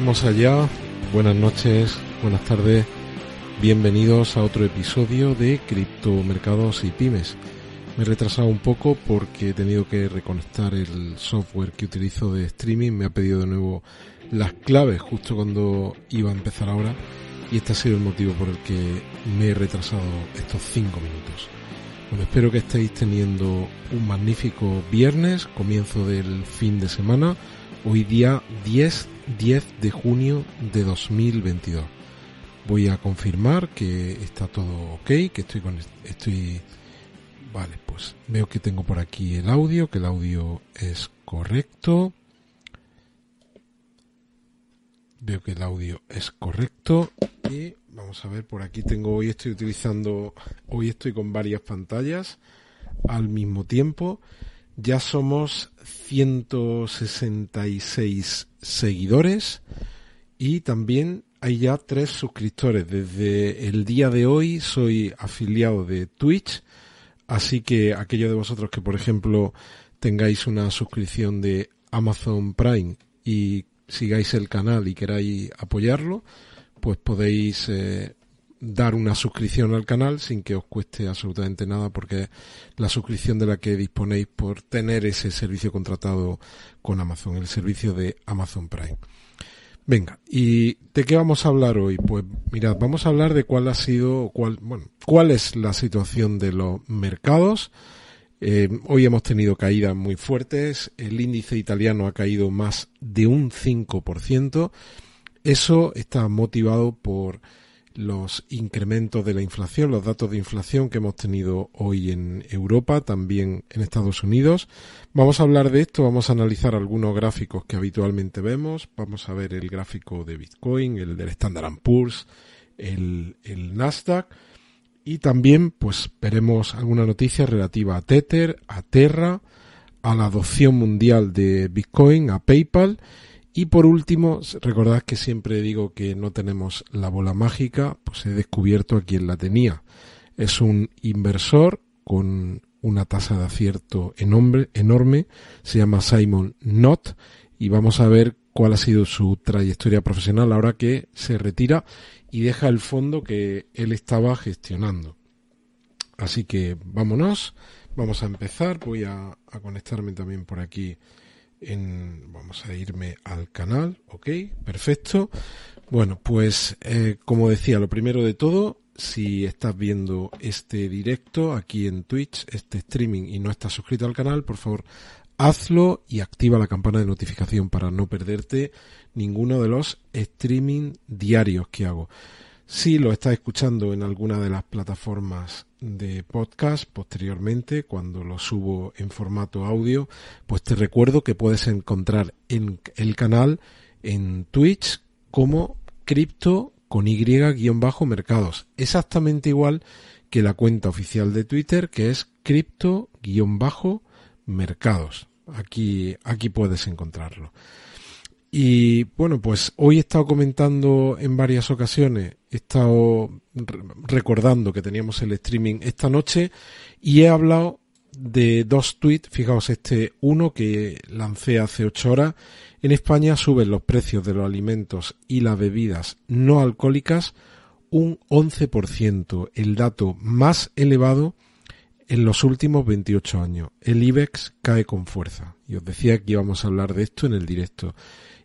Vamos allá, buenas noches, buenas tardes, bienvenidos a otro episodio de Criptomercados y Pymes. Me he retrasado un poco porque he tenido que reconectar el software que utilizo de streaming, me ha pedido de nuevo las claves justo cuando iba a empezar ahora. Y este ha sido el motivo por el que me he retrasado estos 5 minutos. Bueno, espero que estéis teniendo un magnífico viernes, comienzo del fin de semana, hoy día 10 10 de junio de 2022. Voy a confirmar que está todo ok, que estoy con estoy vale, pues veo que tengo por aquí el audio, que el audio es correcto. Veo que el audio es correcto y vamos a ver por aquí tengo hoy estoy utilizando hoy estoy con varias pantallas al mismo tiempo ya somos 166 seguidores y también hay ya tres suscriptores. Desde el día de hoy soy afiliado de Twitch, así que aquellos de vosotros que, por ejemplo, tengáis una suscripción de Amazon Prime y sigáis el canal y queráis apoyarlo, pues podéis eh, dar una suscripción al canal sin que os cueste absolutamente nada porque la suscripción de la que disponéis por tener ese servicio contratado con Amazon, el servicio de Amazon Prime. Venga, ¿y de qué vamos a hablar hoy? Pues mirad, vamos a hablar de cuál ha sido, cuál, bueno, cuál es la situación de los mercados. Eh, hoy hemos tenido caídas muy fuertes, el índice italiano ha caído más de un 5%. Eso está motivado por los incrementos de la inflación, los datos de inflación que hemos tenido hoy en Europa, también en Estados Unidos. Vamos a hablar de esto, vamos a analizar algunos gráficos que habitualmente vemos. Vamos a ver el gráfico de Bitcoin, el del Standard Poor's, el, el Nasdaq. Y también, pues, veremos alguna noticia relativa a Tether, a Terra, a la adopción mundial de Bitcoin, a PayPal y por último, recordad que siempre digo que no tenemos la bola mágica, pues he descubierto a quien la tenía. Es un inversor con una tasa de acierto enorme, enorme, se llama Simon Knott y vamos a ver cuál ha sido su trayectoria profesional ahora que se retira y deja el fondo que él estaba gestionando. Así que vámonos, vamos a empezar, voy a, a conectarme también por aquí vamos a irme al canal, ok, perfecto. Bueno, pues eh, como decía, lo primero de todo, si estás viendo este directo aquí en Twitch, este streaming y no estás suscrito al canal, por favor hazlo y activa la campana de notificación para no perderte ninguno de los streaming diarios que hago. Si lo estás escuchando en alguna de las plataformas de podcast posteriormente, cuando lo subo en formato audio, pues te recuerdo que puedes encontrar en el canal en Twitch como cripto con Y-mercados. Exactamente igual que la cuenta oficial de Twitter que es cripto-mercados. Aquí, aquí puedes encontrarlo. Y bueno, pues hoy he estado comentando en varias ocasiones, he estado recordando que teníamos el streaming esta noche y he hablado de dos tweets, fijaos este uno que lancé hace ocho horas, en España suben los precios de los alimentos y las bebidas no alcohólicas un 11%, el dato más elevado en los últimos 28 años. El IBEX cae con fuerza. Y os decía que íbamos a hablar de esto en el directo.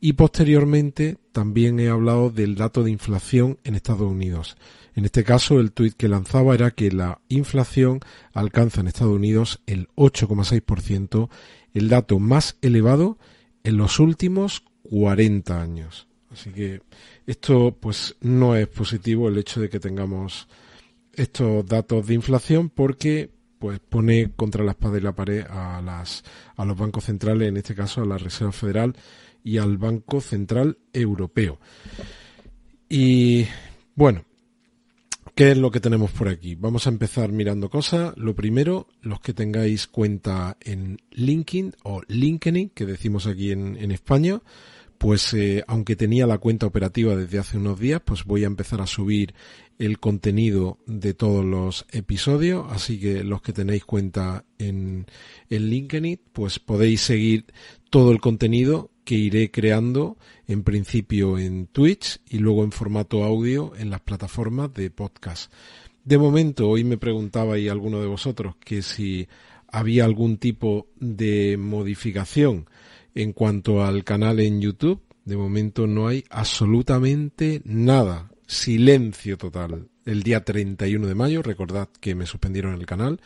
Y posteriormente también he hablado del dato de inflación en Estados Unidos. En este caso, el tuit que lanzaba era que la inflación alcanza en Estados Unidos el 8,6%, el dato más elevado en los últimos 40 años. Así que esto pues no es positivo el hecho de que tengamos estos datos de inflación porque pues pone contra la espada y la pared a las a los bancos centrales, en este caso a la Reserva Federal y al Banco Central Europeo. Y bueno, ¿qué es lo que tenemos por aquí? Vamos a empezar mirando cosas. Lo primero, los que tengáis cuenta en LinkedIn o LinkedIn, que decimos aquí en, en España, pues eh, aunque tenía la cuenta operativa desde hace unos días, pues voy a empezar a subir el contenido de todos los episodios, así que los que tenéis cuenta en, en LinkedIn, pues podéis seguir todo el contenido que iré creando en principio en Twitch y luego en formato audio en las plataformas de podcast. De momento, hoy me preguntabais alguno de vosotros que si había algún tipo de modificación en cuanto al canal en YouTube, de momento no hay absolutamente nada. Silencio total. El día 31 de mayo, recordad que me suspendieron el canal.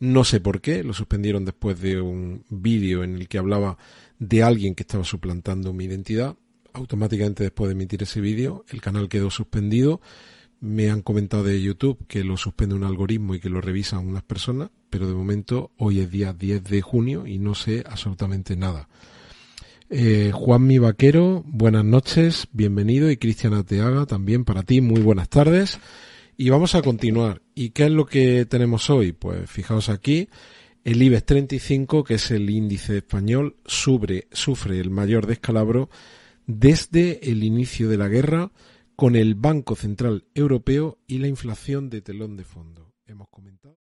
No sé por qué, lo suspendieron después de un vídeo en el que hablaba de alguien que estaba suplantando mi identidad. Automáticamente después de emitir ese vídeo, el canal quedó suspendido. Me han comentado de YouTube que lo suspende un algoritmo y que lo revisan unas personas, pero de momento hoy es día 10 de junio y no sé absolutamente nada. Eh, Juan Mi Vaquero, buenas noches, bienvenido y Cristian Ateaga también para ti, muy buenas tardes. Y vamos a continuar. ¿Y qué es lo que tenemos hoy? Pues fijaos aquí, el IBEX 35, que es el índice español, sufre, sufre el mayor descalabro desde el inicio de la guerra con el Banco Central Europeo y la inflación de telón de fondo. Hemos comentado.